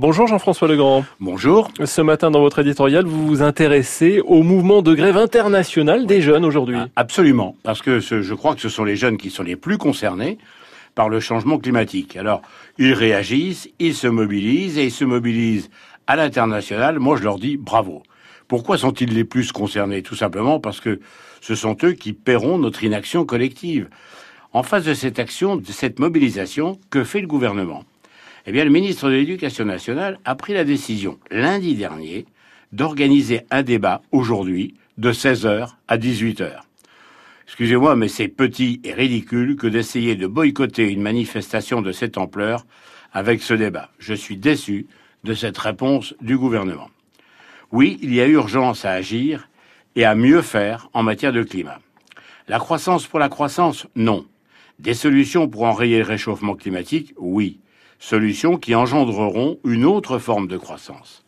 Bonjour Jean-François Legrand. Bonjour. Ce matin dans votre éditorial, vous vous intéressez au mouvement de grève international des jeunes aujourd'hui. Ah, absolument, parce que je crois que ce sont les jeunes qui sont les plus concernés par le changement climatique. Alors, ils réagissent, ils se mobilisent et ils se mobilisent à l'international. Moi, je leur dis bravo. Pourquoi sont-ils les plus concernés? Tout simplement parce que ce sont eux qui paieront notre inaction collective. En face de cette action, de cette mobilisation, que fait le gouvernement? Eh bien, le ministre de l'Éducation nationale a pris la décision lundi dernier d'organiser un débat aujourd'hui de 16h à 18h. Excusez-moi, mais c'est petit et ridicule que d'essayer de boycotter une manifestation de cette ampleur avec ce débat. Je suis déçu de cette réponse du gouvernement. Oui, il y a urgence à agir et à mieux faire en matière de climat. La croissance pour la croissance, non. Des solutions pour enrayer le réchauffement climatique, oui. Solutions qui engendreront une autre forme de croissance.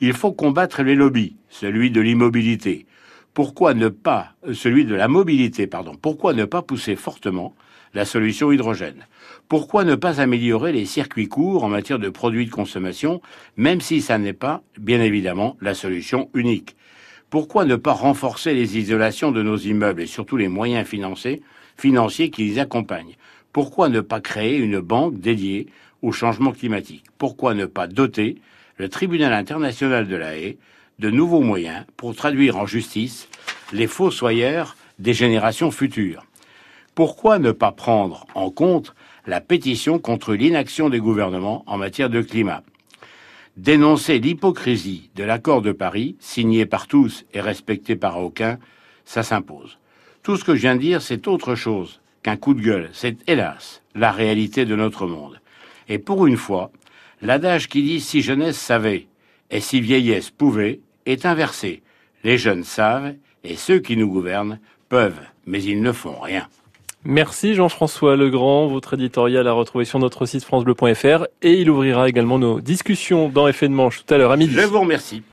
Il faut combattre les lobbies, celui de l'immobilité. Pourquoi ne pas, euh, celui de la mobilité, pardon. Pourquoi ne pas pousser fortement la solution hydrogène? Pourquoi ne pas améliorer les circuits courts en matière de produits de consommation, même si ça n'est pas, bien évidemment, la solution unique? Pourquoi ne pas renforcer les isolations de nos immeubles et surtout les moyens financiers financiers qui les accompagnent? Pourquoi ne pas créer une banque dédiée au changement climatique? Pourquoi ne pas doter le tribunal international de la haie de nouveaux moyens pour traduire en justice les fossoyeurs des générations futures? Pourquoi ne pas prendre en compte la pétition contre l'inaction des gouvernements en matière de climat? Dénoncer l'hypocrisie de l'accord de Paris, signé par tous et respecté par aucun, ça s'impose. Tout ce que je viens de dire, c'est autre chose qu'un coup de gueule. C'est, hélas, la réalité de notre monde. Et pour une fois, l'adage qui dit si jeunesse savait et si vieillesse pouvait est inversé. Les jeunes savent et ceux qui nous gouvernent peuvent, mais ils ne font rien. Merci Jean-François Legrand. Votre éditorial à retrouver sur notre site francebleu.fr et il ouvrira également nos discussions dans Effet de Manche tout à l'heure à midi. Je vous remercie.